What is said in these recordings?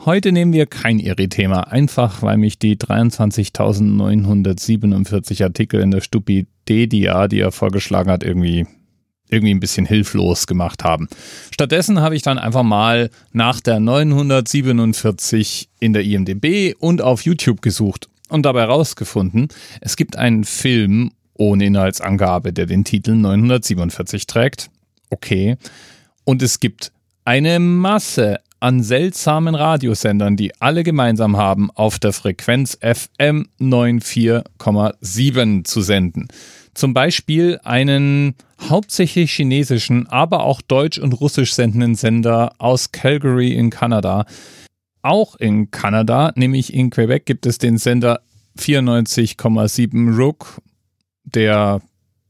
Heute nehmen wir kein Iri-Thema, einfach weil mich die 23.947 Artikel in der Stupidedia, die er vorgeschlagen hat, irgendwie irgendwie ein bisschen hilflos gemacht haben. Stattdessen habe ich dann einfach mal nach der 947 in der IMDB und auf YouTube gesucht und dabei herausgefunden, es gibt einen Film ohne Inhaltsangabe, der den Titel 947 trägt. Okay. Und es gibt eine Masse an seltsamen Radiosendern, die alle gemeinsam haben, auf der Frequenz FM 94,7 zu senden. Zum Beispiel einen hauptsächlich chinesischen, aber auch deutsch und russisch sendenden Sender aus Calgary in Kanada. Auch in Kanada, nämlich in Quebec, gibt es den Sender 94,7 Rook, der,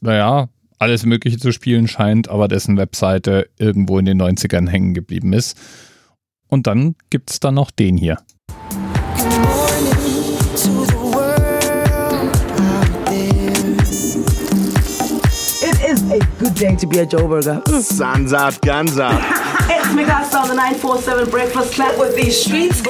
naja, alles Mögliche zu spielen scheint, aber dessen Webseite irgendwo in den 90ern hängen geblieben ist. Und dann gibt es da noch den hier. a good day to be a Joe Burger. Guns out. it's Style, the 947 Breakfast Club with these streets.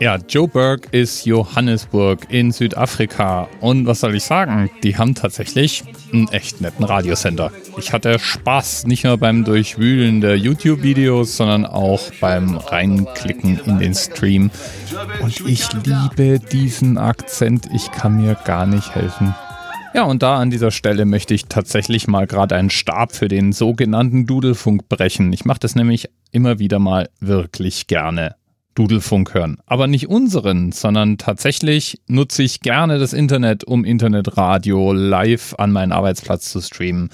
Ja, Joburg ist Johannesburg in Südafrika. Und was soll ich sagen? Die haben tatsächlich einen echt netten Radiosender. Ich hatte Spaß nicht nur beim Durchwühlen der YouTube-Videos, sondern auch beim Reinklicken in den Stream. Und ich liebe diesen Akzent. Ich kann mir gar nicht helfen. Ja, und da an dieser Stelle möchte ich tatsächlich mal gerade einen Stab für den sogenannten Dudelfunk brechen. Ich mache das nämlich immer wieder mal wirklich gerne. Dudelfunk hören. Aber nicht unseren, sondern tatsächlich nutze ich gerne das Internet, um Internetradio live an meinen Arbeitsplatz zu streamen.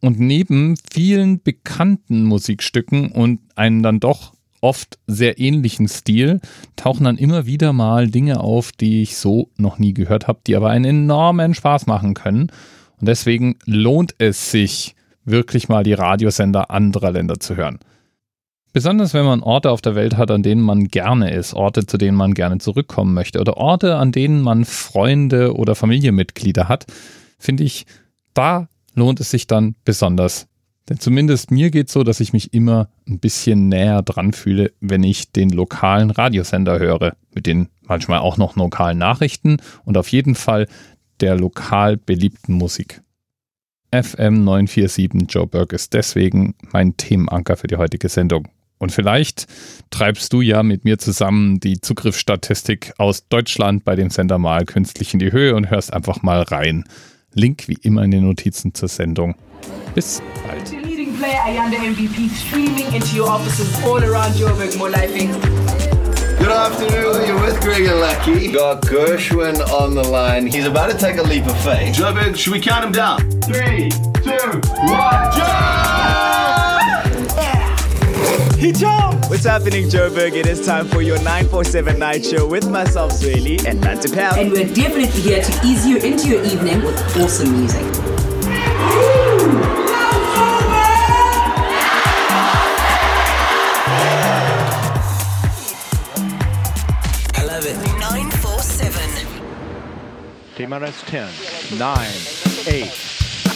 Und neben vielen bekannten Musikstücken und einen dann doch oft sehr ähnlichen Stil tauchen dann immer wieder mal Dinge auf, die ich so noch nie gehört habe, die aber einen enormen Spaß machen können. Und deswegen lohnt es sich, wirklich mal die Radiosender anderer Länder zu hören. Besonders wenn man Orte auf der Welt hat, an denen man gerne ist, Orte, zu denen man gerne zurückkommen möchte oder Orte, an denen man Freunde oder Familienmitglieder hat, finde ich, da lohnt es sich dann besonders. Denn zumindest mir geht es so, dass ich mich immer ein bisschen näher dran fühle, wenn ich den lokalen Radiosender höre, mit den manchmal auch noch lokalen Nachrichten und auf jeden Fall der lokal beliebten Musik. FM 947 Joe Burke ist deswegen mein Themenanker für die heutige Sendung. Und vielleicht treibst du ja mit mir zusammen die Zugriffsstatistik aus Deutschland bei dem Sender mal künstlich in die Höhe und hörst einfach mal rein. Link wie immer in den Notizen zur Sendung. Bis bald. Good afternoon, you're with Greg and Lucky. Got Gershwin on the line. He's about to take a leap of faith. Joburg, should we count him down? Three, two, one, He jumped! What's happening, Joburg? It is time for your 947 night show with myself, Swaley, and Nanta Pal. And we're definitely here to ease you into your evening with awesome music. I love it. 947. TMRS 10, 9, 8.